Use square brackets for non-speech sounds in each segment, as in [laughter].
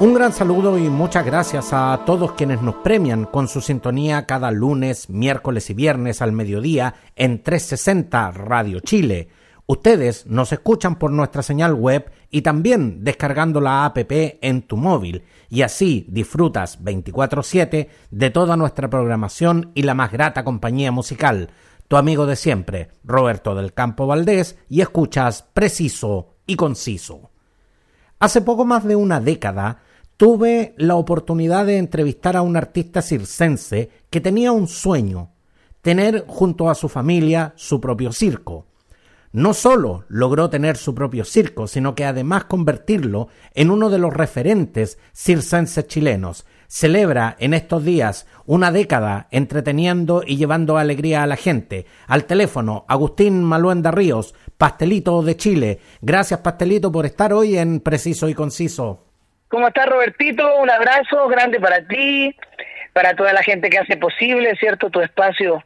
Un gran saludo y muchas gracias a todos quienes nos premian con su sintonía cada lunes, miércoles y viernes al mediodía en 360 Radio Chile. Ustedes nos escuchan por nuestra señal web y también descargando la app en tu móvil y así disfrutas 24/7 de toda nuestra programación y la más grata compañía musical. Tu amigo de siempre, Roberto del Campo Valdés, y escuchas preciso y conciso. Hace poco más de una década, tuve la oportunidad de entrevistar a un artista circense que tenía un sueño, tener junto a su familia su propio circo. No solo logró tener su propio circo, sino que además convertirlo en uno de los referentes circenses chilenos. Celebra en estos días una década entreteniendo y llevando alegría a la gente. Al teléfono, Agustín Maluenda Ríos, Pastelito de Chile. Gracias, Pastelito, por estar hoy en Preciso y Conciso. ¿Cómo estás, Robertito? Un abrazo grande para ti, para toda la gente que hace posible, ¿cierto? Tu espacio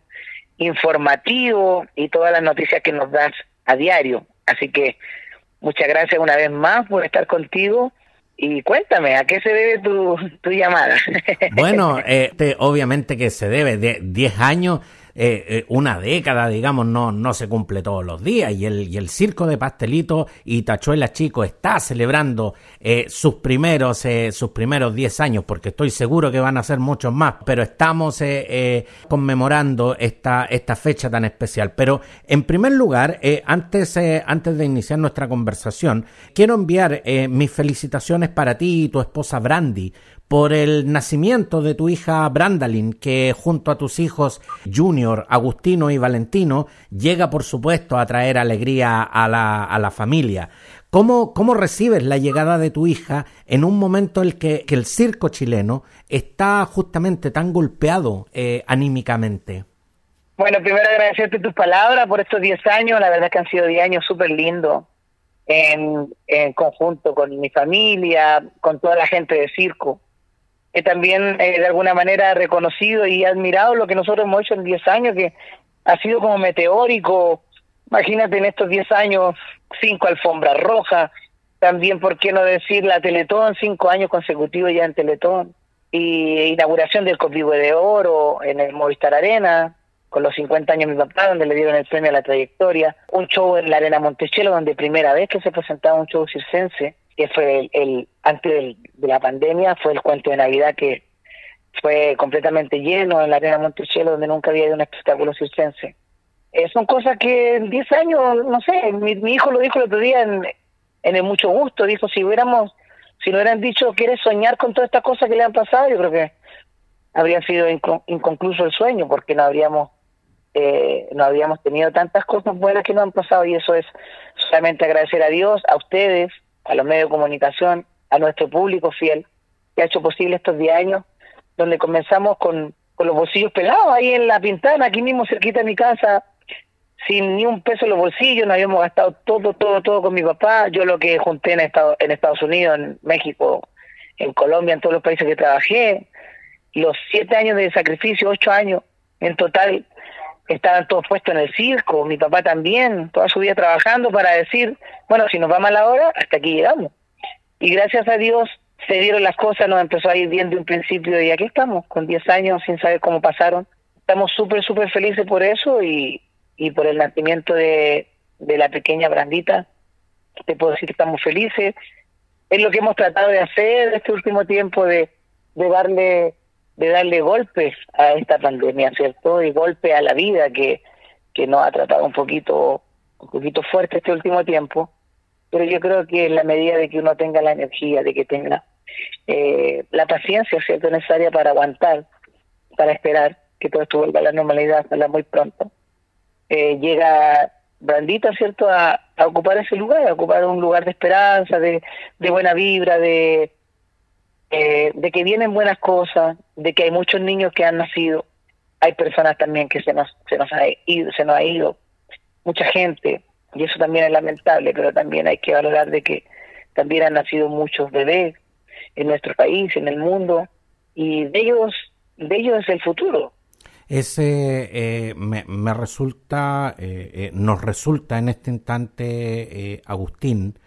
informativo y todas las noticias que nos das a diario. Así que muchas gracias una vez más por estar contigo. Y cuéntame, ¿a qué se debe tu, tu llamada? [laughs] Bueno, eh, obviamente que se debe de 10 años eh, eh, una década, digamos, no, no se cumple todos los días y el, y el circo de pastelito y Tachuela Chico está celebrando eh, sus primeros sus primeros 10 años porque estoy seguro que van a ser muchos más, pero estamos conmemorando esta, esta fecha tan especial. Pero en primer lugar, antes, antes de iniciar nuestra conversación, quiero enviar mis felicitaciones para ti y tu esposa Brandy por el nacimiento de tu hija Brandalin, que junto a tus hijos Junior, Agustino y Valentino llega, por supuesto, a traer alegría a la, a la familia. ¿Cómo, ¿Cómo, recibes la llegada de tu hija en un momento en el que, el circo chileno está justamente tan golpeado eh, anímicamente? Bueno, primero agradecerte tus palabras por estos 10 años, la verdad que han sido 10 años súper lindos en, en conjunto con mi familia, con toda la gente de circo he también eh, de alguna manera reconocido y admirado lo que nosotros hemos hecho en 10 años, que ha sido como meteórico. Imagínate en estos 10 años, cinco alfombras rojas, también, ¿por qué no decir la Teletón, cinco años consecutivos ya en Teletón, y inauguración del Copivo de Oro en el Movistar Arena, con los 50 años de mi papá, donde le dieron el premio a la trayectoria, un show en la Arena Montechelo, donde primera vez que se presentaba un show circense, que fue el, antes de la pandemia, fue el cuento de Navidad que fue completamente lleno en la arena Monticello, donde nunca había ido un espectáculo circense. Eh, son cosas que en 10 años, no sé, mi, hijo lo dijo el otro día en, en el mucho gusto, dijo, si hubiéramos, si no hubieran dicho, ¿quieres soñar con todas estas cosas que le han pasado? Yo creo que habría sido inconcluso el sueño, porque no habríamos eh, no habríamos tenido tantas cosas buenas que nos han pasado y eso es solamente agradecer a Dios, a ustedes, a los medios de comunicación, a nuestro público fiel, que ha hecho posible estos 10 años, donde comenzamos con, con los bolsillos pelados ahí en la pintana, aquí mismo cerquita de mi casa, sin ni un peso en los bolsillos, nos habíamos gastado todo, todo, todo con mi papá, yo lo que junté en Estados, en Estados Unidos, en México, en Colombia, en todos los países que trabajé, los siete años de sacrificio, ocho años en total, estaban todos puestos en el circo, mi papá también, toda su vida trabajando para decir, bueno, si nos va mal ahora, hasta aquí llegamos. Y gracias a Dios se dieron las cosas, nos empezó a ir bien de un principio y aquí estamos, con 10 años sin saber cómo pasaron. Estamos súper, súper felices por eso y, y por el nacimiento de, de la pequeña Brandita. Te puedo decir que estamos felices. Es lo que hemos tratado de hacer este último tiempo, de, de darle de darle golpes a esta pandemia, ¿cierto? Y golpe a la vida que, que nos ha tratado un poquito, un poquito fuerte este último tiempo. Pero yo creo que en la medida de que uno tenga la energía, de que tenga eh, la paciencia, ¿cierto? Necesaria para aguantar, para esperar que todo esto vuelva a la normalidad, hasta muy pronto. Eh, llega Brandita, ¿cierto?, a, a, ocupar ese lugar, a ocupar un lugar de esperanza, de, de buena vibra, de, eh, de que vienen buenas cosas, de que hay muchos niños que han nacido, hay personas también que se nos, se nos ha ido, se nos ha ido mucha gente, y eso también es lamentable, pero también hay que valorar de que también han nacido muchos bebés en nuestro país, en el mundo, y de ellos, de ellos es el futuro. Ese eh, me, resulta, eh, eh, nos resulta en este instante, Agustín,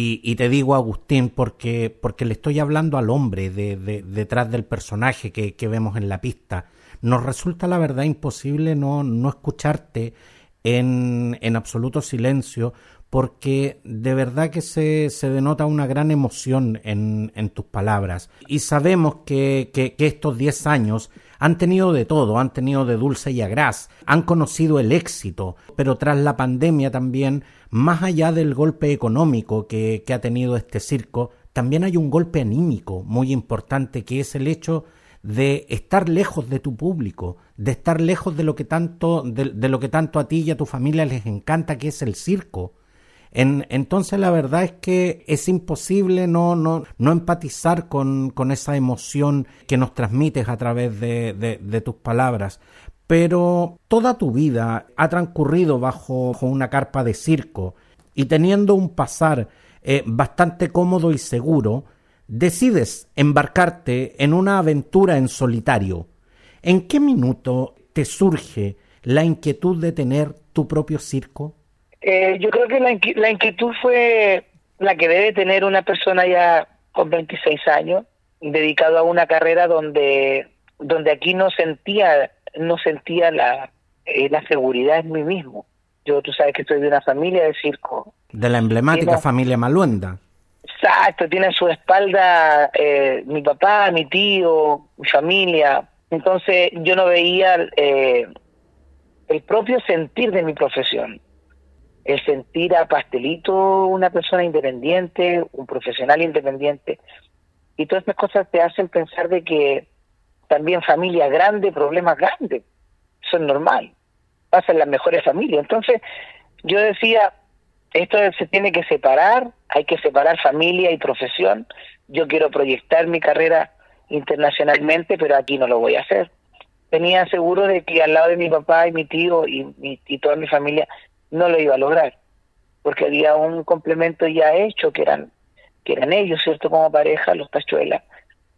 y, te digo Agustín porque, porque le estoy hablando al hombre de, detrás del personaje que, que, vemos en la pista. Nos resulta la verdad imposible no, no escucharte en, en absoluto silencio porque de verdad que se, se denota una gran emoción en, en tus palabras. Y sabemos que, que, estos 10 años han tenido de todo, han tenido de dulce y agraz, han conocido el éxito, pero tras la pandemia también, más allá del golpe económico que, que ha tenido este circo, también hay un golpe anímico muy importante que es el hecho de estar lejos de tu público, de estar lejos de lo que tanto, de lo que tanto a ti y a tu familia les encanta que es el circo entonces la verdad es que es imposible no, no, no empatizar con, con, esa emoción que nos transmites a través de, de, tus palabras. Pero toda tu vida ha transcurrido bajo, una carpa de circo y teniendo un pasar eh, bastante cómodo y seguro, decides embarcarte en una aventura en solitario. ¿En qué minuto te surge la inquietud de tener tu propio circo? Eh, yo creo que la, la, inquietud fue la que debe tener una persona ya con 26 años, dedicado a una carrera donde, donde aquí no sentía, no sentía la, eh, la seguridad en mí mismo. Yo, tú sabes que estoy de una familia de circo. De la emblemática familia Maluenda. Exacto, tiene en su espalda eh, mi papá, mi tío, mi familia. Entonces yo no veía el propio sentir de mi profesión el sentir a Pastelito una persona independiente, un profesional independiente, y todas estas cosas te hacen pensar de que también familia grande, problemas grandes, eso es normal, pasa las mejores familias. Entonces, yo decía, esto se tiene que separar, hay que separar familia y profesión, yo quiero proyectar mi carrera internacionalmente, pero aquí no lo voy a hacer. Tenía seguro de que al lado de mi papá y mi tío y, y toda mi familia no lo iba a lograr, porque había un complemento ya hecho, que eran, que eran ellos, ¿cierto? Como pareja, los tachuelas,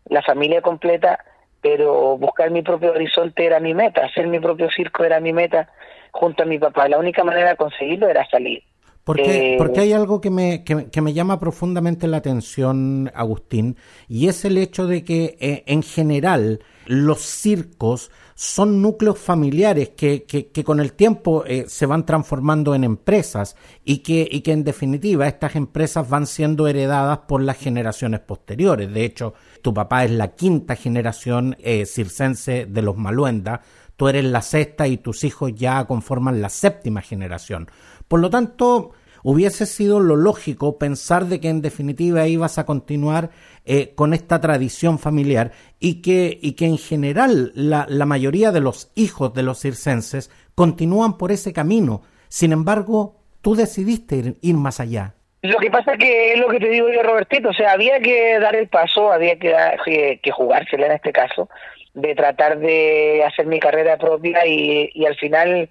la familia completa, pero buscar mi propio horizonte era mi meta, hacer mi propio circo era mi meta junto a mi papá. La única manera de conseguirlo era salir. Porque, eh, porque hay algo que me, que, me llama profundamente la atención, Agustín, y es el hecho de que eh, en general los circos son núcleos familiares que, que, con el tiempo eh, se van transformando en empresas y que, y que en definitiva estas empresas van siendo heredadas por las generaciones posteriores. De hecho, tu papá es la quinta generación eh, circense de los Maluenda, tú eres la sexta y tus hijos ya conforman la séptima generación. Por lo tanto, hubiese sido lo lógico pensar de que en definitiva ibas a continuar eh, con esta tradición familiar y que, y que en general la, la mayoría de los hijos de los circenses continúan por ese camino. Sin embargo, tú decidiste ir, más allá. Lo que pasa que es lo que te digo yo, Robertito, o sea, había que dar el paso, había que, que, que jugársela en este caso, de tratar de hacer mi carrera propia y, al final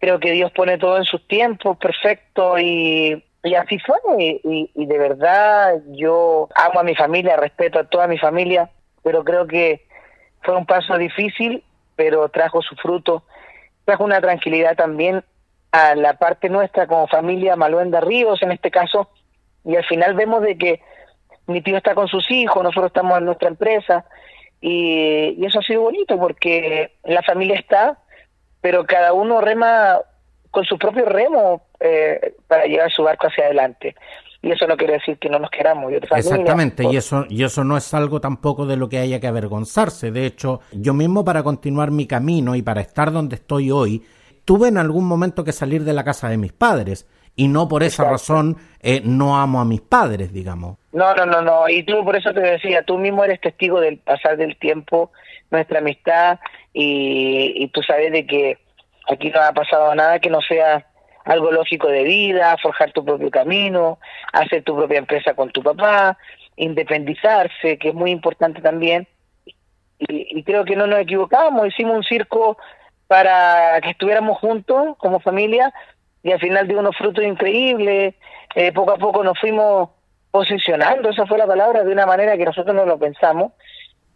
creo que Dios pone todo en sus tiempos, perfecto, y, y así fue. Y, y, de verdad yo amo a mi familia, respeto a toda mi familia, pero creo que fue un paso difícil, pero trajo su fruto, trajo una tranquilidad también a la parte nuestra como familia Maluenda Ríos en este caso, y al final vemos de que mi tío está con sus hijos, nosotros estamos en nuestra empresa, y, y eso ha sido bonito porque la familia está, pero cada uno rema con su propio remo eh, para llevar su barco hacia adelante. Y eso no quiere decir que no nos queramos. Exactamente, y eso, y eso no es algo tampoco de lo que haya que avergonzarse. De hecho, yo mismo para continuar mi camino y para estar donde estoy hoy, tuve en algún momento que salir de la casa de mis padres. Y no por esa razón eh, no amo a mis padres, digamos. No, no, no, no. Y tú por eso te decía, tú mismo eres testigo del pasar del tiempo, nuestra amistad, y, tú sabes de que aquí no ha pasado nada que no sea algo lógico de vida, forjar tu propio camino, hacer tu propia empresa con tu papá, independizarse, que es muy importante también. y, creo que no nos equivocamos, hicimos un circo para que estuviéramos juntos como familia y al final dio unos frutos increíbles, eh, poco a poco nos fuimos posicionando, esa fue la palabra, de una manera que nosotros no lo pensamos,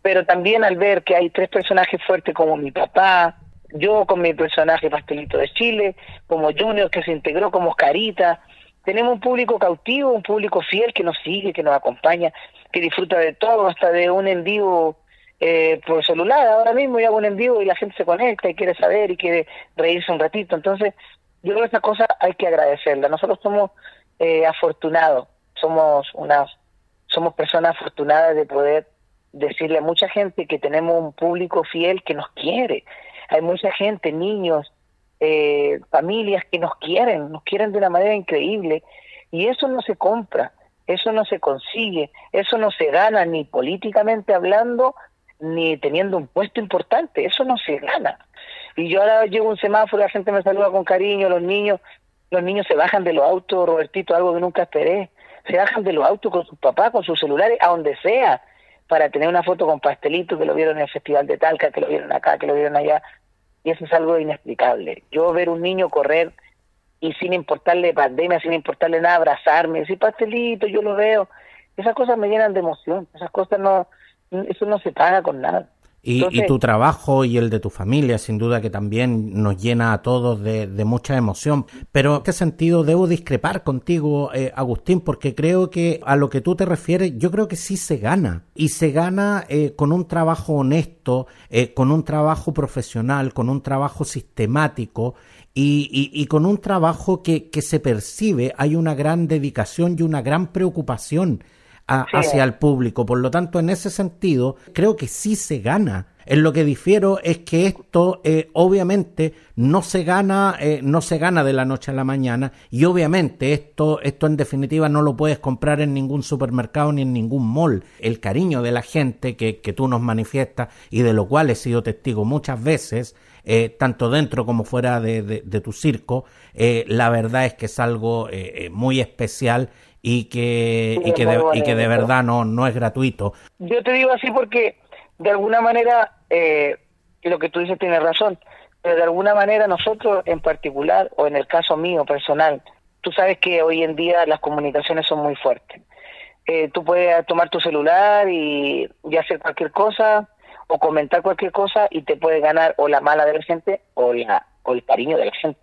pero también al ver que hay tres personajes fuertes como mi papá, yo con mi personaje Pastelito de Chile, como Junior que se integró como Carita, tenemos un público cautivo, un público fiel que nos sigue, que nos acompaña, que disfruta de todo, hasta de un en vivo eh, por celular. Ahora mismo yo hago un en vivo y la gente se conecta y quiere saber y quiere reírse un ratito. Entonces, yo creo que esa cosa hay que agradecerla. Nosotros somos eh, afortunados, somos unas, somos personas afortunadas de poder decirle a mucha gente que tenemos un público fiel que nos quiere. Hay mucha gente, niños, eh, familias que nos quieren, nos quieren de una manera increíble y eso no se compra, eso no se consigue, eso no se gana ni políticamente hablando ni teniendo un puesto importante, eso no se gana. Y yo ahora llevo un semáforo, la gente me saluda con cariño, los niños, los niños se bajan de los autos, Robertito, algo que nunca esperé, se bajan de los autos con sus papás, con sus celulares, a donde sea, para tener una foto con pastelito que lo vieron en el Festival de Talca, que lo vieron acá, que lo vieron allá. Y eso es algo inexplicable. Yo ver un niño correr y sin importarle pandemia, sin importarle nada, abrazarme, decir pastelito, yo lo veo. Esas cosas me llenan de emoción. Esas cosas no, eso no se paga con nada. Y, tu trabajo y el de tu familia, sin duda que también nos llena a todos de, mucha emoción. Pero en qué sentido debo discrepar contigo, eh, Agustín, porque creo que a lo que tú te refieres, yo creo que sí se gana. Y se gana eh, con un trabajo honesto, eh, con un trabajo profesional, con un trabajo sistemático y, y, con un trabajo que, que se percibe. Hay una gran dedicación y una gran preocupación hacia el público. Por lo tanto, en ese sentido, creo que sí se gana. En lo que difiero es que esto eh, obviamente no se gana, eh, no se gana de la noche a la mañana y obviamente esto, esto en definitiva no lo puedes comprar en ningún supermercado ni en ningún mall. El cariño de la gente que, que tú nos manifiestas y de lo cual he sido testigo muchas veces, eh, tanto dentro como fuera de, de, tu circo, la verdad es que es algo muy especial y que, y que, de, y que de verdad no, no es gratuito. Yo te digo así porque de alguna manera eh, lo que tú dices tiene razón, pero de alguna manera nosotros en particular, o en el caso mío personal, tú sabes que hoy en día las comunicaciones son muy fuertes. Eh, tú puedes tomar tu celular y, y, hacer cualquier cosa o comentar cualquier cosa y te puede ganar o la mala de la gente o, la, o el cariño de la gente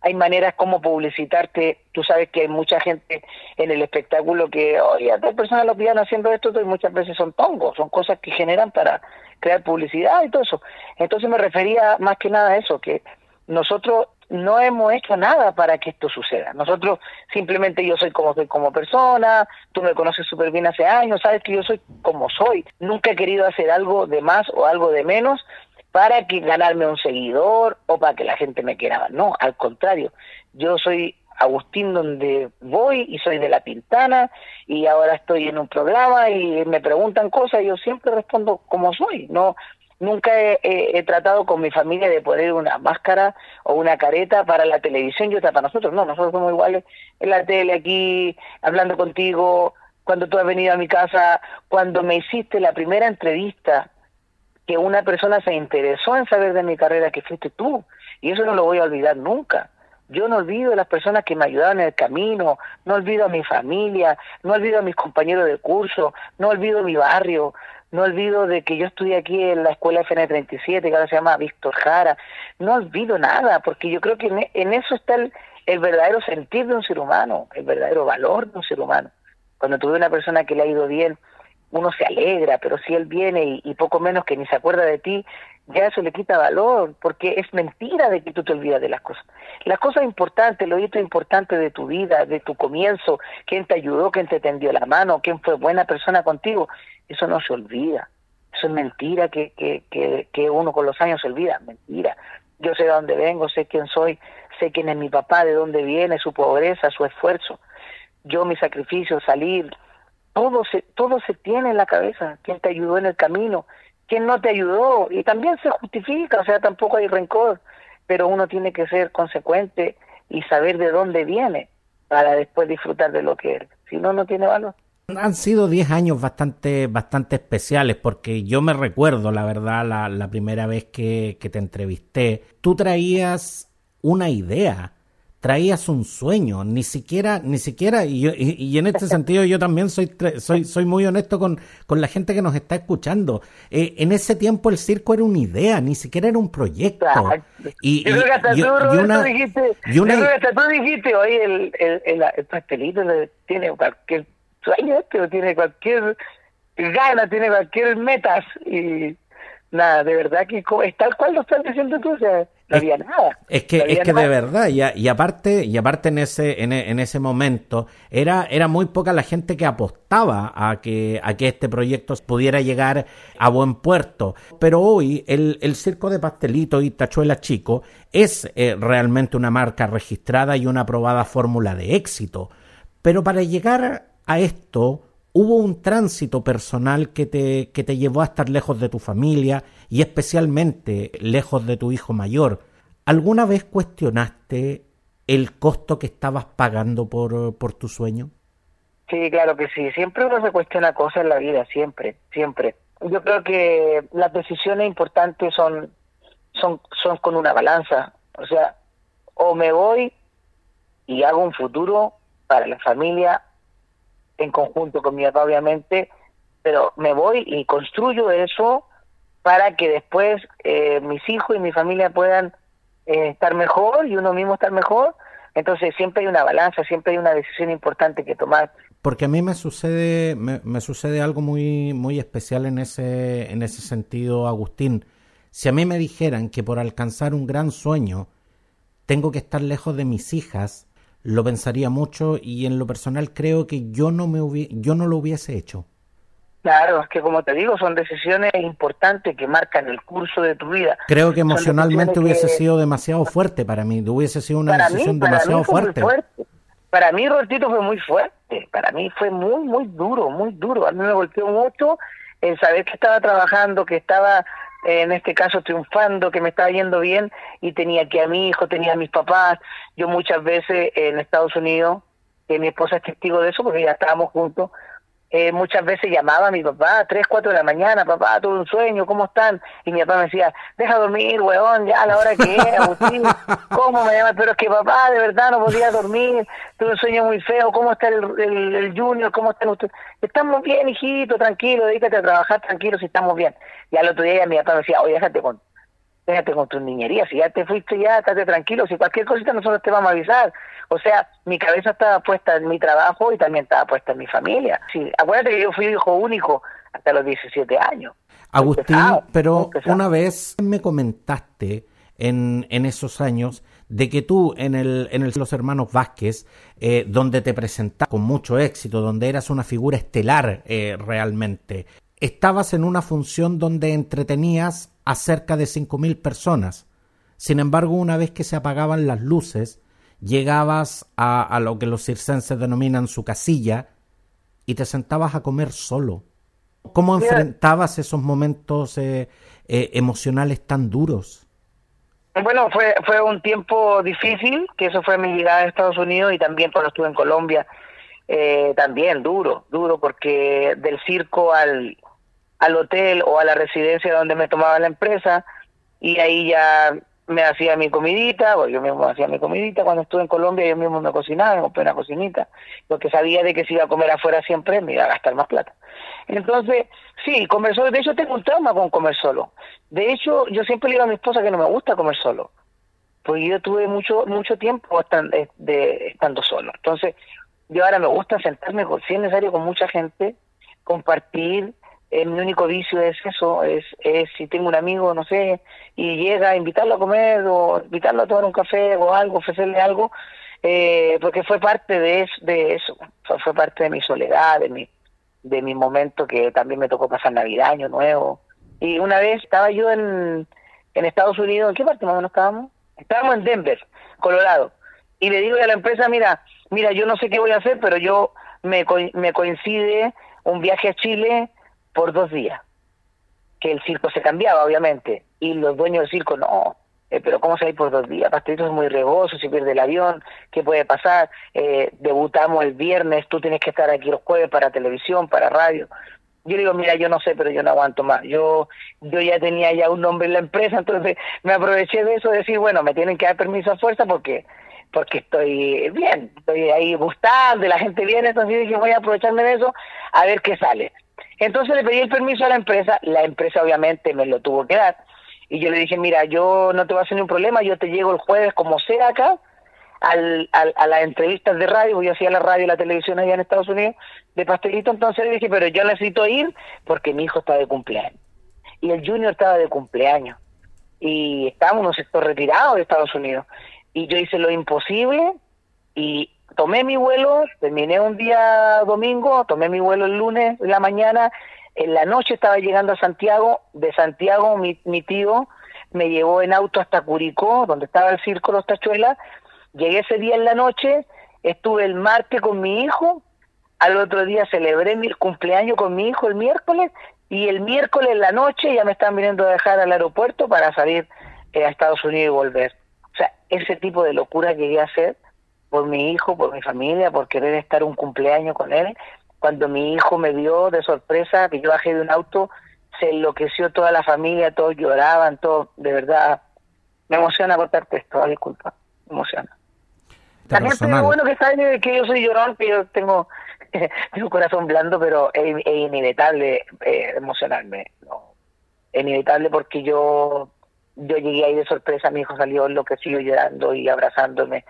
hay maneras como publicitarte. Tú sabes que hay mucha gente en el espectáculo que, oye, a personas lo pillan haciendo esto y muchas veces son tongos, son cosas que generan para crear publicidad y todo eso. Entonces me refería más que nada a eso, que nosotros no hemos hecho nada para que esto suceda. Nosotros simplemente yo soy como soy como persona, tú me conoces súper bien hace años, sabes que yo soy como soy. Nunca he querido hacer algo de más o algo de menos, para que ganarme un seguidor o para que la gente me quiera. No, al contrario, yo soy Agustín donde voy y soy de La Pintana y ahora estoy en un programa y me preguntan cosas y yo siempre respondo como soy. No, nunca he, tratado con mi familia de poner una máscara o una careta para la televisión y otra para nosotros. No, nosotros somos iguales en la tele aquí, hablando contigo, cuando tú has venido a mi casa, cuando me hiciste la primera entrevista que una persona se interesó en saber de mi carrera que fuiste tú. Y eso no lo voy a olvidar nunca. Yo no olvido a las personas que me ayudaron en el camino, no olvido a mi familia, no olvido a mis compañeros de curso, no olvido mi barrio, no olvido de que yo estudié aquí en la escuela FN37, que ahora se llama Víctor Jara, no olvido nada, porque yo creo que en, eso está el, el, verdadero sentir de un ser humano, el verdadero valor de un ser humano. Cuando tuve una persona que le ha ido bien, uno se alegra, pero si él viene y, poco menos que ni se acuerda de ti, ya eso le quita valor, porque es mentira de que tú te olvidas de las cosas. Las cosas importantes, lo hito importante de tu vida, de tu comienzo, quién te ayudó, quién te tendió la mano, quién fue buena persona contigo, eso no se olvida. Eso es mentira que, que, que, que uno con los años se olvida, mentira. Yo sé de dónde vengo, sé quién soy, sé quién es mi papá, de dónde viene, su pobreza, su esfuerzo. Yo mi sacrificio, salir, todo se, todo se tiene en la cabeza, quién te ayudó en el camino, quién no te ayudó, y también se justifica, o sea, tampoco hay rencor, pero uno tiene que ser consecuente y saber de dónde viene para después disfrutar de lo que es. Si no, no tiene valor. Han sido 10 años bastante, bastante especiales porque yo me recuerdo, la verdad, la, primera vez que, que te entrevisté, tú traías una idea traías un sueño, ni siquiera, ni siquiera, y, y, en este sentido yo también soy, soy, soy muy honesto con, con la gente que nos está escuchando. Eh, en ese tiempo el circo era una idea, ni siquiera era un proyecto. Y, yo creo que hasta tú, dijiste, yo creo que hasta tú dijiste, oye, el, el, el, pastelito tiene cualquier sueño, este, tiene cualquier gana, tiene cualquier metas, y nada, de verdad que es tal cual lo estás diciendo tú, o sea, no había nada. Es que, es que de verdad, y, y, aparte, y aparte en ese, en, en, ese momento, era, era muy poca la gente que apostaba a que, a que este proyecto pudiera llegar a buen puerto. Pero hoy el, el Circo de Pastelito y Tachuela Chico es eh, realmente una marca registrada y una aprobada fórmula de éxito. Pero para llegar a esto, hubo un tránsito personal que te, que te llevó a estar lejos de tu familia y especialmente lejos de tu hijo mayor. ¿Alguna vez cuestionaste el costo que estabas pagando por, por tu sueño? Sí, claro que sí. Siempre uno se cuestiona cosas en la vida, siempre, siempre. Yo creo que las decisiones importantes son, son, son con una balanza. O sea, o me voy y hago un futuro para la familia en conjunto con mi papá, obviamente, pero me voy y construyo eso para que después eh, mis hijos y mi familia puedan eh, estar mejor y uno mismo estar mejor. Entonces siempre hay una balanza, siempre hay una decisión importante que tomar. Porque a mí me sucede, me, sucede algo muy, muy especial en ese, en ese sentido, Agustín. Si a mí me dijeran que por alcanzar un gran sueño tengo que estar lejos de mis hijas, lo pensaría mucho y en lo personal creo que yo no me yo no lo hubiese hecho. Claro, es que como te digo, son decisiones importantes que marcan el curso de tu vida. Creo que emocionalmente hubiese sido demasiado fuerte para mí, hubiese sido una decisión demasiado fuerte. Para mí, Robertito, fue muy fuerte. Para mí fue muy, muy duro, muy duro. A mí me golpeó mucho el saber que estaba trabajando, que estaba en este caso triunfando, que me estaba yendo bien y tenía que a mi hijo, tenía a mis papás. Yo muchas veces en Estados Unidos, que mi esposa es testigo de eso porque ya estábamos juntos, eh, muchas veces llamaba a mi papá a 3, 4 de la mañana, papá, tuve un sueño, ¿cómo están? Y mi papá me decía, deja dormir, weón, ya a la hora que es, Agustín, ¿cómo me llamas? Pero es que papá, de verdad no podía dormir, tuve un sueño muy feo, ¿cómo está el, el, Junior? ¿Cómo están ustedes? Estamos bien, hijito, tranquilo, dedícate a trabajar tranquilo si estamos bien. Y al otro día mi papá me decía, oye, déjate con, déjate con tu niñería, si ya te fuiste ya, estate tranquilo, si cualquier cosita nosotros te vamos a avisar. O sea, mi cabeza estaba puesta en mi trabajo y también estaba puesta en mi familia. Sí, acuérdate que yo fui hijo único hasta los 17 años. Agustín, pero una vez me comentaste en, en esos años de que tú en el en el Los Hermanos Vázquez, eh, donde te presentaste con mucho éxito, donde eras una figura estelar eh, realmente, estabas en una función donde entretenías a cerca de 5.000 personas. Sin embargo, una vez que se apagaban las luces, llegabas a, a, lo que los circenses denominan su casilla y te sentabas a comer solo. ¿Cómo enfrentabas esos momentos eh, eh, emocionales tan duros? Bueno, fue, fue un tiempo difícil, que eso fue mi llegada a Estados Unidos y también cuando estuve en Colombia, eh, también duro, duro, porque del circo al, al hotel o a la residencia donde me tomaba la empresa y ahí ya me hacía mi comidita, porque yo mismo hacía mi comidita, cuando estuve en Colombia yo mismo me cocinaba, me compré una cocinita, porque sabía de que si iba a comer afuera siempre me iba a gastar más plata. Entonces, sí, comer solo, de hecho tengo un trauma con comer solo. De hecho, yo siempre le digo a mi esposa que no me gusta comer solo, porque yo tuve mucho mucho tiempo de, estando solo. Entonces, yo ahora me gusta sentarme, si es necesario, con mucha gente, compartir, el mi único vicio es eso, es, es si tengo un amigo, no sé, y llega a invitarlo a comer o invitarlo a tomar un café o algo, ofrecerle algo, eh, porque fue parte de eso, de eso fue, parte de mi soledad, de mi, de mi momento que también me tocó pasar Navidad, Año Nuevo. Y una vez estaba yo en, en Estados Unidos, ¿en qué parte más o menos estábamos? Estábamos en Denver, Colorado. Y le digo a la empresa, mira, mira, yo no sé qué voy a hacer, pero yo me, me coincide un viaje a Chile por dos días. Que el circo se cambiaba, obviamente. Y los dueños del circo, no, eh, pero ¿cómo salir por dos días? Pastelito es muy regoso, si pierde el avión, ¿qué puede pasar? Eh, debutamos el viernes, tú tienes que estar aquí los jueves para televisión, para radio. Yo digo, mira, yo no sé, pero yo no aguanto más. Yo yo ya tenía ya un nombre en la empresa, [laughs] entonces me aproveché de eso, de decir, bueno, me tienen que dar permiso a fuerza porque porque estoy bien, estoy ahí gustando, la gente viene, entonces dije, voy a aprovecharme de eso, a ver qué sale. Entonces le pedí el permiso a la empresa, la empresa obviamente me lo tuvo que dar, y yo le dije, mira, yo no te voy a hacer ningún problema, yo te llego el jueves como sea acá, al, al, a las entrevistas de radio, yo hacía la radio y la televisión allá en Estados Unidos, de pastelito, entonces le dije, pero yo necesito ir porque mi hijo está de cumpleaños. Y el junior estaba de cumpleaños. Y estábamos en un sector retirado de Estados Unidos. Y yo hice lo imposible y tomé mi vuelo, terminé un día domingo, tomé mi vuelo el lunes en la mañana, en la noche estaba llegando a Santiago, de Santiago mi, mi tío me llevó en auto hasta Curicó, donde estaba el circo Los Tachuelas, llegué ese día en la noche, estuve el martes con mi hijo, al otro día celebré mi cumpleaños con mi hijo el miércoles y el miércoles en la noche ya me están viniendo a dejar al aeropuerto para salir eh, a Estados Unidos y volver. O sea, ese tipo de locura llegué a hacer por mi hijo, por mi familia, por querer estar un cumpleaños con él. Cuando mi hijo me vio de sorpresa, que yo bajé de un auto, se enloqueció toda la familia, todos lloraban, todo, de verdad, me emociona contarte esto, disculpa, me emociona. También es bueno que saben que yo soy llorón, que yo tengo, [laughs] un corazón blando, pero es, inevitable eh, emocionarme, ¿no? Es inevitable porque yo yo llegué ahí de sorpresa, mi hijo salió enloquecido llorando y abrazándome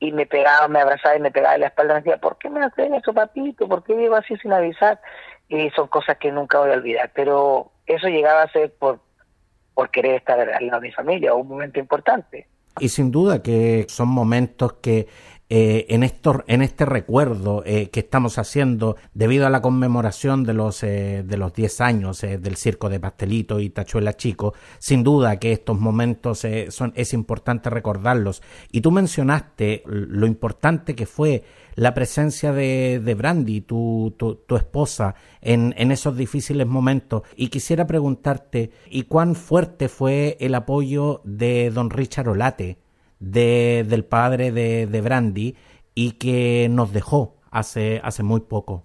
y me pegaba, me abrazaba y me pegaba en la espalda, me decía, ¿por qué me hacen eso, papito? ¿Por qué llego así sin avisar? Y son cosas que nunca voy a olvidar, pero eso llegaba a ser por, por querer estar al lado de mi familia, un momento importante. Y sin duda que son momentos que eh, en, esto, en este recuerdo eh, que estamos haciendo debido a la conmemoración de los, eh, de los 10 años del circo de Pastelito y Tachuela Chico, sin duda que estos momentos son, es importante recordarlos. Y tú mencionaste lo importante que fue la presencia de, de Brandy, tu, tu, tu esposa, en, en, esos difíciles momentos. Y quisiera preguntarte, ¿y cuán fuerte fue el apoyo de don Richard Olate? De, del padre de, de Brandy y que nos dejó hace, hace muy poco.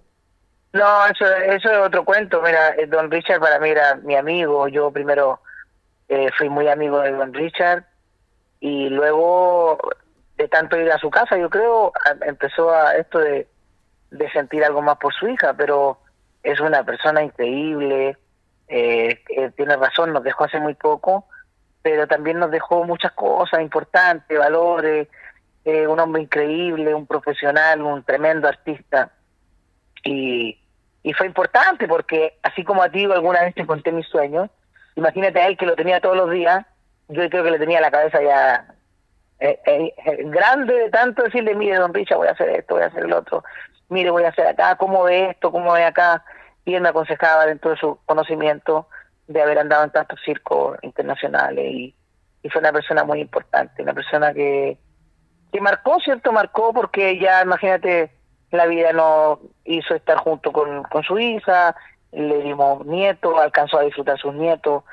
No, eso, eso es otro cuento. Mira, eh, Don Richard para mí era mi amigo. Yo primero eh, fui muy amigo de Don Richard y luego de tanto ir a su casa, yo creo, empezó a esto de, de sentir algo más por su hija, pero es una persona increíble, eh, tiene razón, nos dejó hace muy poco pero también nos dejó muchas cosas importantes, valores, eh, un hombre increíble, un profesional, un tremendo artista. Y, y fue importante porque, así como a ti alguna vez te conté mis sueños, imagínate a él que lo tenía todos los días, yo creo que le tenía la cabeza ya eh, eh, grande de tanto decirle, mire, don Richard, voy a hacer esto, voy a hacer el otro, mire, voy a hacer acá, cómo ve esto, cómo ve acá. Y él me aconsejaba dentro de su conocimiento de haber andado en tantos circos internacionales y, fue una persona muy importante, una persona que, que marcó, ¿cierto? Marcó porque ya, imagínate, la vida no hizo estar junto con, con su hija, le dimos nietos, alcanzó a disfrutar sus nietos,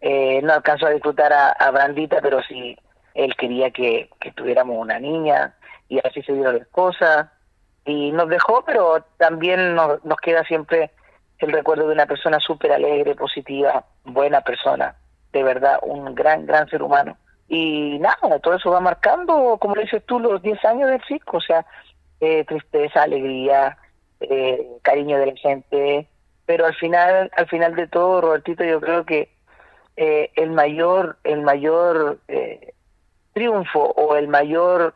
eh, no alcanzó a disfrutar a, Brandita, pero sí él quería que, que tuviéramos una niña y así se dieron las cosas y nos dejó, pero también nos, nos queda siempre el recuerdo de una persona súper alegre, positiva, buena persona, de verdad, un gran, gran ser humano. Y nada, todo eso va marcando, como dices tú, los 10 años del circo, o sea, eh, tristeza, alegría, eh, cariño de la gente, pero al final, al final de todo, Robertito, yo creo que eh, el mayor, el mayor triunfo o el mayor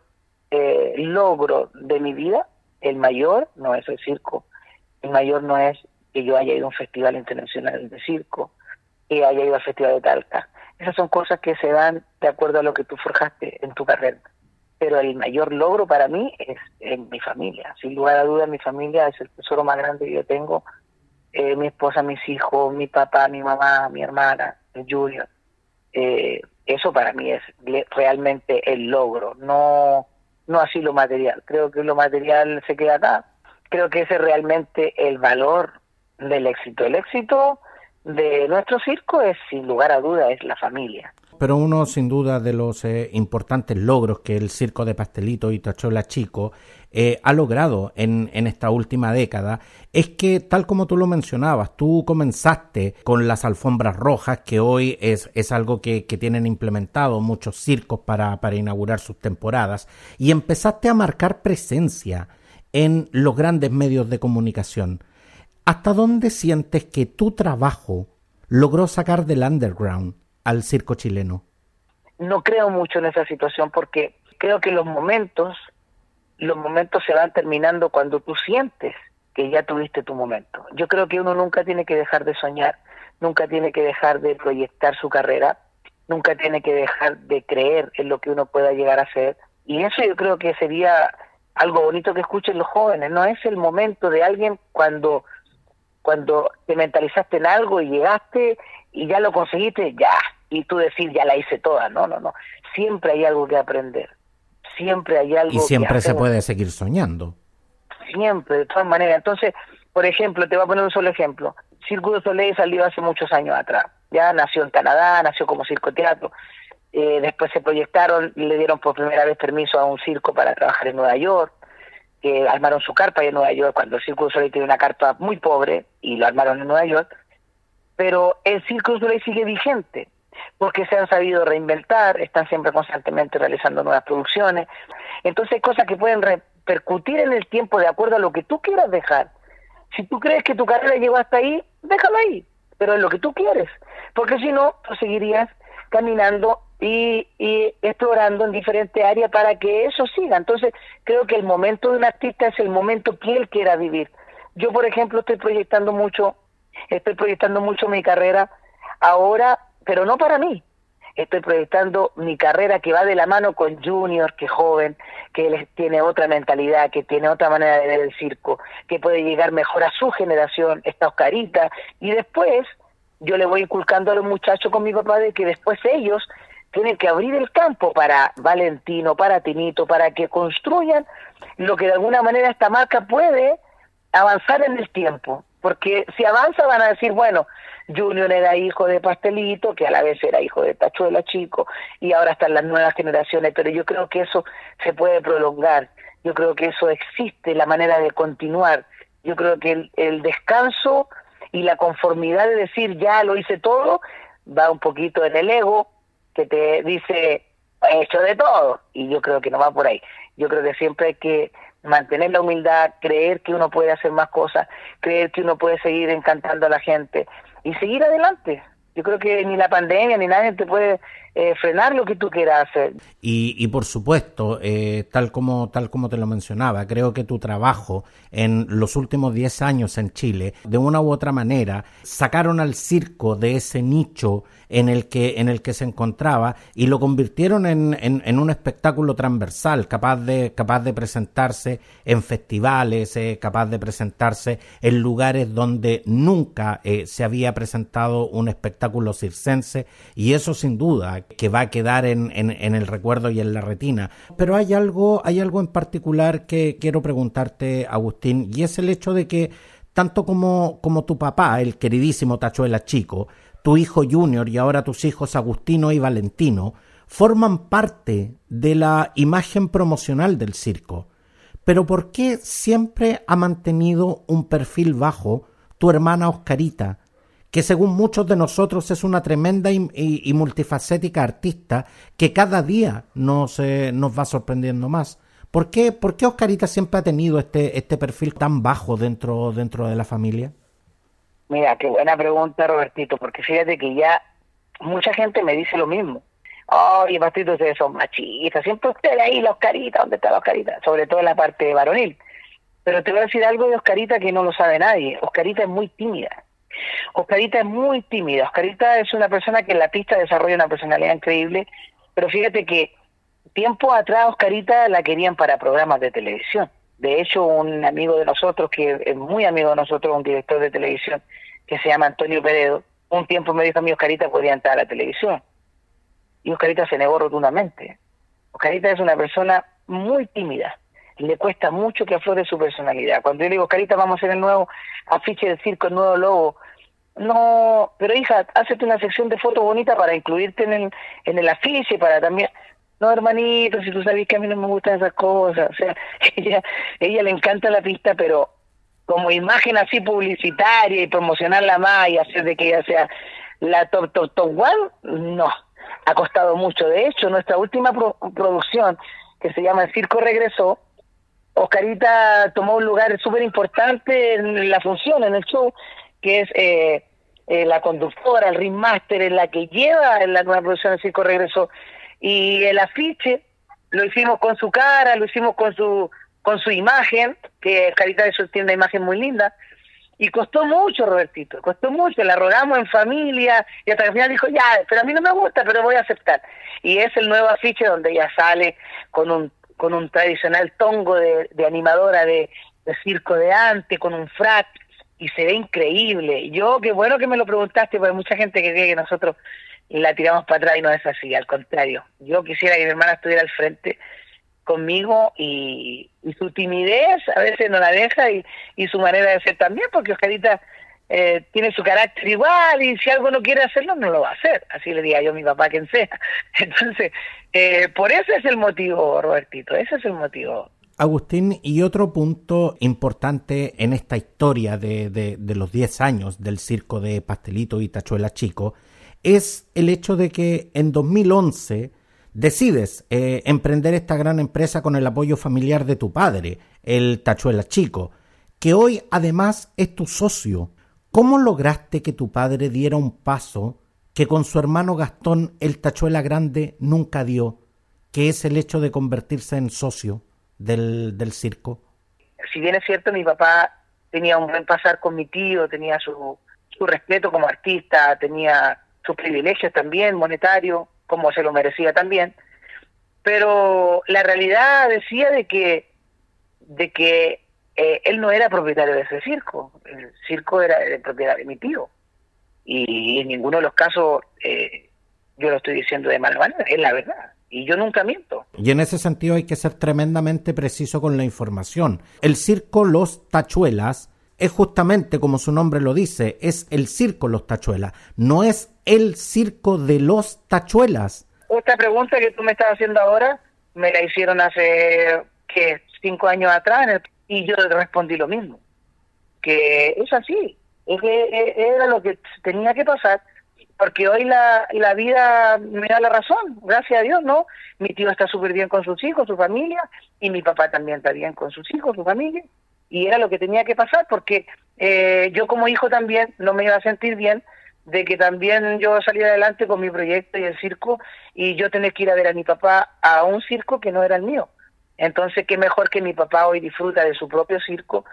logro de mi vida, el mayor no es el circo, el mayor no es que yo haya ido a un festival internacional de circo, que haya ido al festival de Talca. Esas son cosas que se dan de acuerdo a lo que tú forjaste en tu carrera. Pero el mayor logro para mí es en mi familia. Sin lugar a dudas, mi familia es el tesoro más grande que yo tengo. Eh, mi esposa, mis hijos, mi papá, mi mamá, mi hermana, el Junior. Eh, eso para mí es realmente el logro, no, no así lo material. Creo que lo material se queda acá. Creo que ese es realmente el valor del éxito. El éxito de nuestro circo es, sin lugar a duda, es la familia. pero uno sin duda de los eh, importantes logros que el Circo de Pastelito y Tachuela Chico eh, ha logrado en, en, esta última década es que, tal como tú lo mencionabas, tú comenzaste con las alfombras rojas, que hoy es, es algo que, que, tienen implementado muchos circos para, para inaugurar sus temporadas, y empezaste a marcar presencia en los grandes medios de comunicación. ¿Hasta dónde sientes que tu trabajo logró sacar del underground al circo chileno? No creo mucho en esa situación porque creo que los momentos, los momentos se van terminando cuando tú sientes que ya tuviste tu momento. Yo creo que uno nunca tiene que dejar de soñar, nunca tiene que dejar de proyectar su carrera, nunca tiene que dejar de creer en lo que uno pueda llegar a ser. Y eso yo creo que sería algo bonito que escuchen los jóvenes. No es el momento de alguien cuando cuando te mentalizaste en algo y llegaste y ya lo conseguiste, ya, y tú decir, ya la hice toda, no, no, no, siempre hay algo que aprender, siempre hay algo Y siempre se puede seguir soñando. Siempre, de todas maneras. Entonces, por ejemplo, te voy a poner un solo ejemplo. Circo de Soleil salió hace muchos años atrás, ya nació en Canadá, nació como circo teatro, eh, después se proyectaron, y le dieron por primera vez permiso a un circo para trabajar en Nueva York, que armaron su carpa en Nueva York cuando el Circo Soleil tiene una carpa muy pobre y lo armaron en Nueva York, pero el Circo Soleil sigue vigente porque se han sabido reinventar, están siempre constantemente realizando nuevas producciones, entonces hay cosas que pueden repercutir en el tiempo de acuerdo a lo que tú quieras dejar. Si tú crees que tu carrera llegó hasta ahí, déjalo ahí, pero es lo que tú quieres, porque si no, tú seguirías caminando y, explorando en diferentes áreas para que eso siga. Entonces, creo que el momento de un artista es el momento que él quiera vivir. Yo, por ejemplo, estoy proyectando mucho, estoy proyectando mucho mi carrera ahora, pero no para mí. Estoy proyectando mi carrera que va de la mano con Junior, que es joven, que tiene otra mentalidad, que tiene otra manera de ver el circo, que puede llegar mejor a su generación, esta Oscarita, y después yo le voy inculcando a los muchachos con mi papá de que después ellos tienen que abrir el campo para Valentino, para Tinito, para que construyan lo que de alguna manera esta marca puede avanzar en el tiempo. Porque si avanza van a decir, bueno, Junior era hijo de Pastelito, que a la vez era hijo de Tachuela Chico, y ahora están las nuevas generaciones, pero yo creo que eso se puede prolongar, yo creo que eso existe, la manera de continuar, yo creo que el, el descanso y la conformidad de decir ya lo hice todo va un poquito en el ego, que te dice he hecho de todo y yo creo que no va por ahí. Yo creo que siempre hay que mantener la humildad, creer que uno puede hacer más cosas, creer que uno puede seguir encantando a la gente y seguir adelante. Yo creo que ni la pandemia ni nadie te puede eh, frenar lo que tú quieras hacer. Y, y por supuesto, eh, tal, como, tal como te lo mencionaba, creo que tu trabajo en los últimos 10 años en Chile, de una u otra manera, sacaron al circo de ese nicho en el que, en el que se encontraba y lo convirtieron en, en, un espectáculo transversal, capaz de, capaz de presentarse en festivales, eh, capaz de presentarse en lugares donde nunca se había presentado un espectáculo circense y eso sin duda que va a quedar en, el recuerdo y en la retina. Pero hay algo, hay algo en particular que quiero preguntarte, Agustín, y es el hecho de que tanto como, como tu papá, el queridísimo Tachuela Chico, tu hijo Junior y ahora tus hijos Agustino y Valentino forman parte de la imagen promocional del circo. Pero ¿por qué siempre ha mantenido un perfil bajo tu hermana Oscarita, que según muchos de nosotros es una tremenda y, multifacética artista que cada día nos, nos va sorprendiendo más? ¿Por qué, ¿Por qué Oscarita siempre ha tenido este, este perfil tan bajo dentro, dentro de la familia? Mira, qué buena pregunta, Robertito, porque fíjate que ya mucha gente me dice lo mismo. Ay, oh, ustedes son machistas, siempre ustedes ahí, la Oscarita, ¿dónde está la Oscarita? Sobre todo en la parte varonil. Pero te voy a decir algo de Oscarita que no lo sabe nadie. Oscarita es muy tímida. Oscarita es muy tímida. Oscarita es una persona que en la pista desarrolla una personalidad increíble, pero fíjate que tiempo atrás Oscarita la querían para programas de televisión. De hecho, un amigo de nosotros, que es muy amigo de nosotros, un director de televisión, que se llama Antonio Peredo, un tiempo me dijo a mí, Oscarita podía entrar a la televisión. Y Oscarita se negó rotundamente. Oscarita es una persona muy tímida. Le cuesta mucho que aflore su personalidad. Cuando yo le digo, Oscarita, vamos a hacer el nuevo afiche del circo, el nuevo logo, no, pero hija, hazte una sección de fotos bonita para incluirte en el, en el afiche, para también... No, hermanito, si tú sabes que a mí no me gustan esas cosas. O sea, [laughs] ella, ella le encanta la pista, pero como imagen así publicitaria y promocionarla más y hacer de que ella sea la top, top, one, no. Ha costado mucho. De hecho, nuestra última producción, que se llama El Circo Regresó, Oscarita tomó un lugar súper importante en la función, en el show, que es eh, eh, la conductora, el ringmaster, en la que lleva en la nueva producción El Circo Regresó. Y el afiche lo hicimos con su cara, lo hicimos con su con su imagen, que Oscarita de su tiene una imagen muy linda, y costó mucho, Robertito, costó mucho, la rogamos en familia y hasta que al final dijo, ya, pero a mí no me gusta, pero voy a aceptar. Y es el nuevo afiche donde ella sale con un, con un tradicional tongo de, animadora de, circo de antes, con un frac, y se ve increíble. Yo, qué bueno que me lo preguntaste, porque hay mucha gente que cree que nosotros la tiramos para atrás y no es así, al contrario. Yo quisiera que mi hermana estuviera al frente conmigo y, su timidez a veces no la deja y, su manera de ser también, porque Oscarita eh, tiene su carácter igual y si algo no quiere hacerlo, no lo va a hacer. Así le diría yo a mi papá quien sea. [laughs] Entonces, eh, por eso es el motivo, Robertito, ese es el motivo. Agustín, y otro punto importante en esta historia de, de, de los 10 años del circo de Pastelito y Tachuela Chico es el hecho de que en 2011 decides eh, emprender esta gran empresa con el apoyo familiar de tu padre, el Tachuela Chico, que hoy además es tu socio. ¿Cómo lograste que tu padre diera un paso que con su hermano Gastón el Tachuela Grande nunca dio, que es el hecho de convertirse en socio del, del circo? Si bien es cierto, mi papá tenía un buen pasar con mi tío, tenía su, su respeto como artista, tenía sus privilegios también monetarios, como se lo merecía también, pero la realidad decía de que, de que eh, él no era propietario de ese circo, el circo era de propiedad de mi tío, y, en ninguno de los casos eh, yo lo estoy diciendo de mala manera, es la verdad. Y yo nunca miento. Y en ese sentido hay que ser tremendamente preciso con la información. El circo Los Tachuelas es justamente como su nombre lo dice, es el circo Los Tachuelas, no es el circo de los tachuelas? Esta pregunta que tú me estás haciendo ahora me la hicieron hace que cinco años atrás y yo respondí lo mismo, que es así, es que e, era lo que tenía que pasar, porque hoy la, la vida me da la razón, gracias a Dios, ¿no? Mi tío está súper bien con sus hijos, su familia, y mi papá también está bien con sus hijos, su familia, y era lo que tenía que pasar, porque eh, yo como hijo también no me iba a sentir bien de que también yo salí adelante con mi proyecto y el circo y yo tenía que ir a ver a mi papá a un circo que no era el mío. Entonces, qué mejor que mi papá hoy disfruta de su propio circo.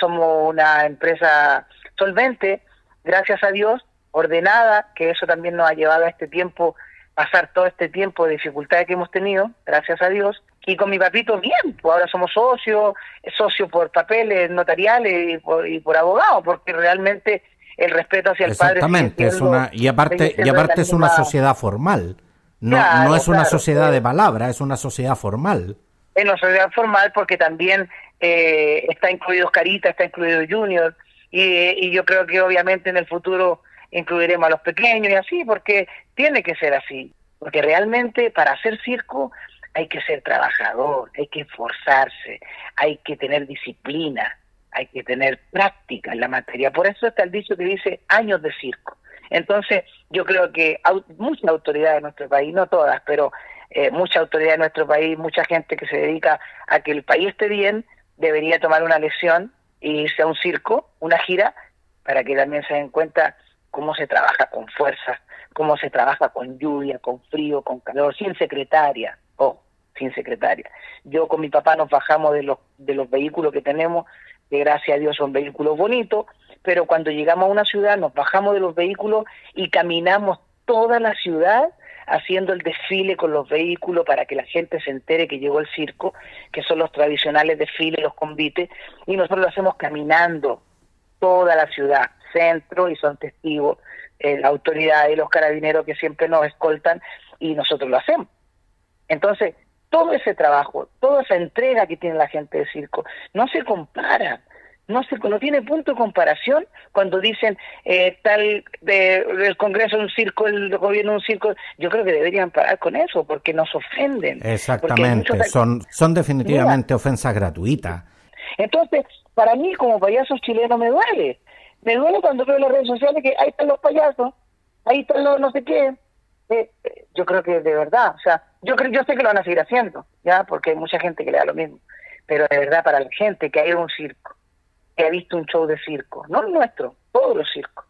Somos una empresa solvente, gracias a Dios, ordenada, que eso también nos ha llevado a este tiempo, pasar todo este tiempo de dificultades que hemos tenido, gracias a Dios. Y con mi papito bien, pues ahora somos socios, socios por papeles notariales y por, y por abogados, porque realmente el respeto hacia el padre. Exactamente, es una, y aparte, y aparte es una sociedad formal. No, no es una sociedad de palabra, es una sociedad formal. Es una sociedad formal porque también eh, está incluido Oscarita, está incluido Junior, y, y yo creo que obviamente en el futuro incluiremos a los pequeños y así, porque tiene que ser así. Porque realmente para hacer circo hay que ser trabajador, hay que esforzarse, hay que tener disciplina, hay que tener práctica en la materia. Por eso está el dicho que dice años de circo. Entonces, yo creo que muchas autoridades de nuestro país, no todas, pero eh, mucha autoridad de nuestro país, mucha gente que se dedica a que el país esté bien, debería tomar una lección y irse a un circo, una gira, para que también se den cuenta cómo se trabaja con fuerza, cómo se trabaja con lluvia, con frío, con calor, sin secretaria, o sin secretaria. Yo con mi papá nos bajamos de los, de los vehículos que tenemos que gracias a Dios son vehículos bonitos, pero cuando llegamos a una ciudad nos bajamos de los vehículos y caminamos toda la ciudad haciendo el desfile con los vehículos para que la gente se entere que llegó el circo, que son los tradicionales desfiles, los convites, y nosotros lo hacemos caminando toda la ciudad, centro, y son testigos eh, la autoridad y los carabineros que siempre nos escoltan, y nosotros lo hacemos. Entonces, todo ese trabajo, toda esa entrega que tiene la gente de circo, no se compara, no se no tiene punto de comparación cuando dicen eh, tal de, el Congreso un circo, el gobierno un circo. Yo creo que deberían parar con eso porque nos ofenden. Exactamente, son son definitivamente ofensas gratuitas. Entonces, para mí como payaso chileno me duele. Me duele cuando veo en las redes sociales que ahí están los payasos, ahí están los no sé qué. Eh, eh, yo creo que de verdad, o sea, yo creo yo sé que lo van a seguir haciendo, ya, porque hay mucha gente que le da lo mismo, pero de verdad para la gente que hay un circo que ha visto un show de circo, no el nuestro, todos los circos.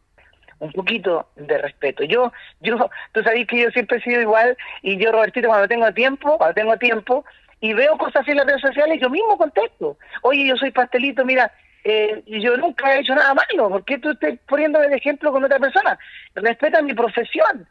Un poquito de respeto. Yo, yo, tú sabes que yo siempre he sido igual y yo, Robertito, cuando tengo tiempo, cuando tengo tiempo y veo cosas así en las redes sociales, yo mismo contesto. Oye, yo soy pastelito, mira, eh, yo nunca he hecho nada malo, ¿por qué tú estás poniéndome de ejemplo con otra persona? Respeta mi profesión,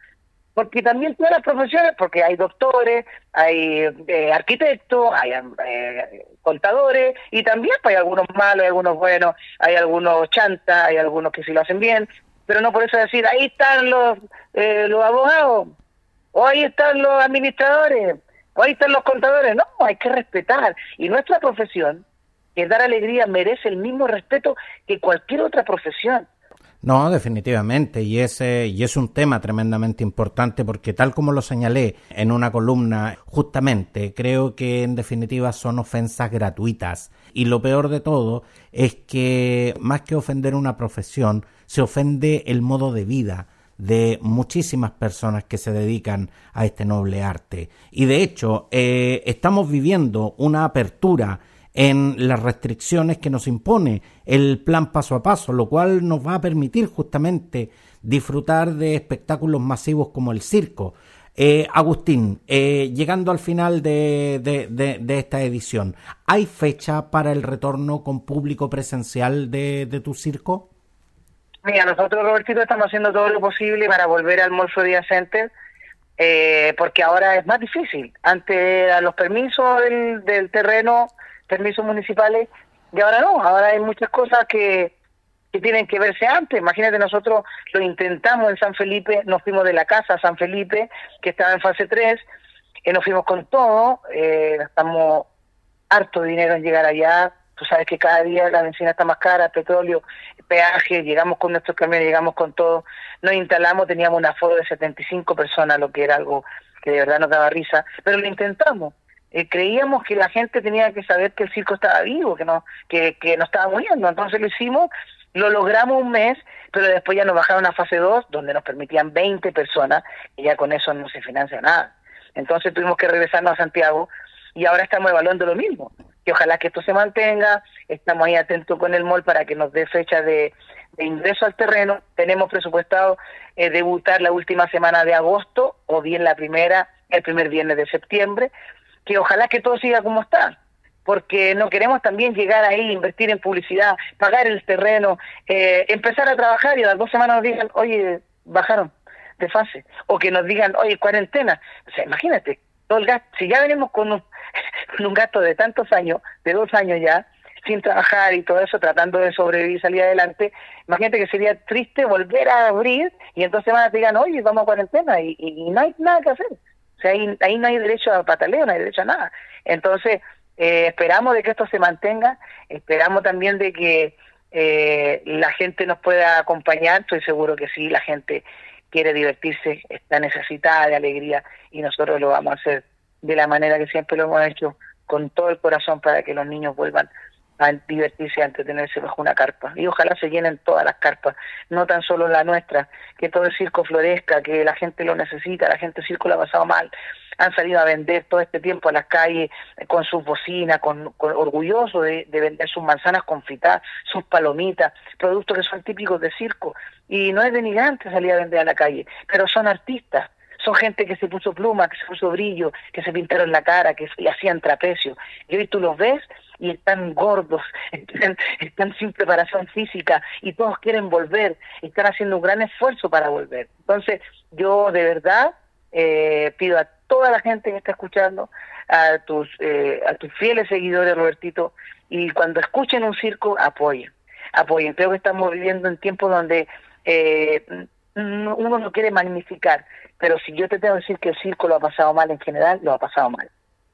porque también todas las profesiones, porque hay doctores, hay eh, arquitectos, hay eh, contadores, y también pues, hay algunos malos, hay algunos buenos, hay algunos chantas, hay algunos que sí lo hacen bien, pero no por eso decir, ahí están los, eh, los abogados, o ahí están los administradores, o ahí están los contadores, no, hay que respetar, y nuestra profesión, que es dar alegría, merece el mismo respeto que cualquier otra profesión. No, definitivamente, y ese y es un tema tremendamente importante porque tal como lo señalé en una columna, justamente creo que en definitiva son ofensas gratuitas y lo peor de todo es que más que ofender una profesión, se ofende el modo de vida de muchísimas personas que se dedican a este noble arte. Y de hecho, eh, estamos viviendo una apertura en las restricciones que nos impone el plan paso a paso, lo cual nos va a permitir justamente disfrutar de espectáculos masivos como el circo. Eh, Agustín, eh, llegando al final de, de, esta edición, ¿hay fecha para el retorno con público presencial de, tu circo? Mira, nosotros, Robertito, estamos haciendo todo lo posible para volver al Morfo Día Center, eh, porque ahora es más difícil. Ante los permisos del, del terreno permisos municipales y ahora no, ahora hay muchas cosas que, que tienen que verse antes. Imagínate, nosotros lo intentamos en San Felipe, nos fuimos de la casa a San Felipe, que estaba en fase 3, y nos fuimos con todo, eh, gastamos harto dinero en llegar allá, tú sabes que cada día la benzina está más cara, petróleo, peaje, llegamos con nuestros camiones, llegamos con todo, nos instalamos, teníamos una foto de 75 personas, lo que era algo que de verdad nos daba risa, pero lo intentamos. Eh, creíamos que la gente tenía que saber que el circo estaba vivo, que no, que, que no estaba muriendo. Entonces lo hicimos, lo logramos un mes, pero después ya nos bajaron a fase 2, donde nos permitían 20 personas, y ya con eso no se financia nada. Entonces tuvimos que regresarnos a Santiago y ahora estamos evaluando lo mismo, que ojalá que esto se mantenga, estamos ahí atentos con el MOL para que nos dé fecha de, ingreso al terreno, tenemos presupuestado eh, debutar la última semana de agosto o bien la primera, el primer viernes de septiembre, que ojalá que todo siga como está, porque no queremos también llegar ahí, invertir en publicidad, pagar el terreno, eh, empezar a trabajar y a las dos semanas nos digan, oye, bajaron de fase, o que nos digan, oye, cuarentena. O sea, imagínate, todo el gasto, si ya venimos con un, [laughs] un gasto de tantos años, de dos años ya, sin trabajar y todo eso, tratando de sobrevivir y salir adelante, imagínate que sería triste volver a abrir y entonces van a digan, oye, vamos a cuarentena y no hay nada que hacer. O sea, ahí, ahí no hay derecho a pataleo, no hay derecho a nada. Entonces, eh, esperamos de que esto se mantenga, esperamos también de que eh, la gente nos pueda acompañar, estoy seguro que sí, la gente quiere divertirse, está necesitada de alegría y nosotros lo vamos a hacer de la manera que siempre lo hemos hecho, con todo el corazón para que los niños vuelvan a divertirse, a entretenerse bajo una carpa. Y ojalá se llenen todas las carpas, no tan solo la nuestra, que todo el circo florezca, que la gente lo necesita, la gente el circo lo ha pasado mal. Han salido a vender todo este tiempo a las calles con sus bocinas, con, con orgullosos de, vender sus manzanas confitadas, sus palomitas, productos que son típicos de circo. Y no es denigrante salir a vender a la calle, pero son artistas, son gente que se puso pluma, que se puso brillo, que se pintaron la cara, que hacían trapecio. Y hoy tú los ves y están gordos, [laughs] están, sin preparación física y todos quieren volver, están haciendo un gran esfuerzo para volver. Entonces, yo de verdad eh, pido a toda la gente que está escuchando, a tus, eh, a tus fieles seguidores, Robertito, y cuando escuchen un circo, apoyen, apoyen. Creo que estamos viviendo en tiempos donde eh, uno no quiere magnificar, pero si yo te tengo que decir que el circo lo ha pasado mal en general, lo ha pasado mal.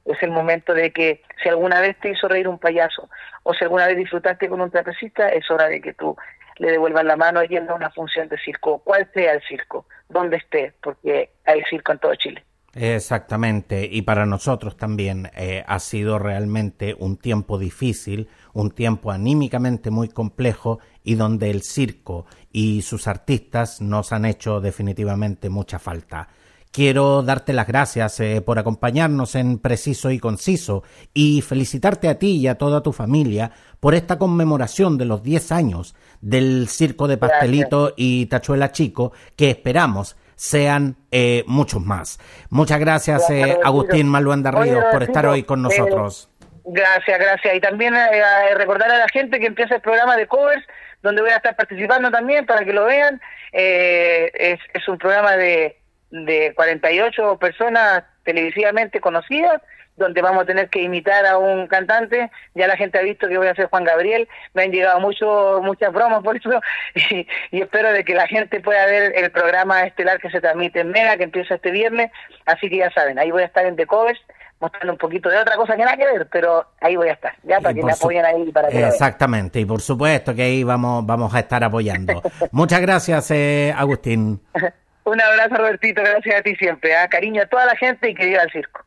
Es el momento de que si alguna vez te hizo reír un payaso o si alguna vez disfrutaste con un trapecista, es hora de que tú le devuelvas la mano yendo a una función de circo, cual sea el circo, donde esté, porque hay circo en todo Chile. Exactamente, y para nosotros también eh, ha sido realmente un tiempo difícil, un tiempo anímicamente muy complejo y donde el circo y sus artistas nos han hecho definitivamente mucha falta. Quiero darte las gracias eh, por acompañarnos en Preciso y Conciso y felicitarte a ti y a toda tu familia por esta conmemoración de los 10 años del Circo de Pastelito y Tachuela Chico que esperamos sean eh, muchos más. Muchas gracias, eh, Agustín Maluanda Ríos, por estar hoy con nosotros. gracias, gracias. Y también eh, recordar a la gente que empieza el programa de covers, donde voy a estar participando también para que lo vean. es, es un programa de, de 48 personas televisivamente conocidas donde vamos a tener que imitar a un cantante. Ya la gente ha visto que voy a ser Juan Gabriel. Me han llegado mucho, muchas bromas por eso [laughs] y, espero de que la gente pueda ver el programa estelar que se transmite en Mega, que empieza este viernes. Así que ya saben, ahí voy a estar en The Covers mostrando un poquito de otra cosa que nada que ver, pero ahí voy a estar, ya para que me apoyen ahí. Para que Exactamente, y por supuesto que ahí vamos, vamos a estar apoyando. [laughs] Muchas gracias, eh, Agustín. [laughs] un abrazo, Robertito, gracias a ti siempre. ¿ah? Cariño a toda la gente y que viva el circo.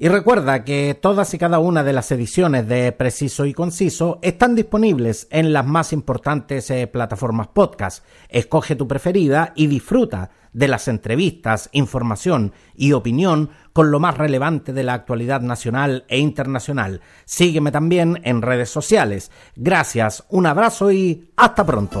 Y recuerda que todas y cada una de las ediciones de Preciso y Conciso están disponibles en las más importantes eh, plataformas podcast. Escoge tu preferida y disfruta de las entrevistas, información y opinión con lo más relevante de la actualidad nacional e internacional. Sígueme también en redes sociales. Gracias, un abrazo y hasta pronto.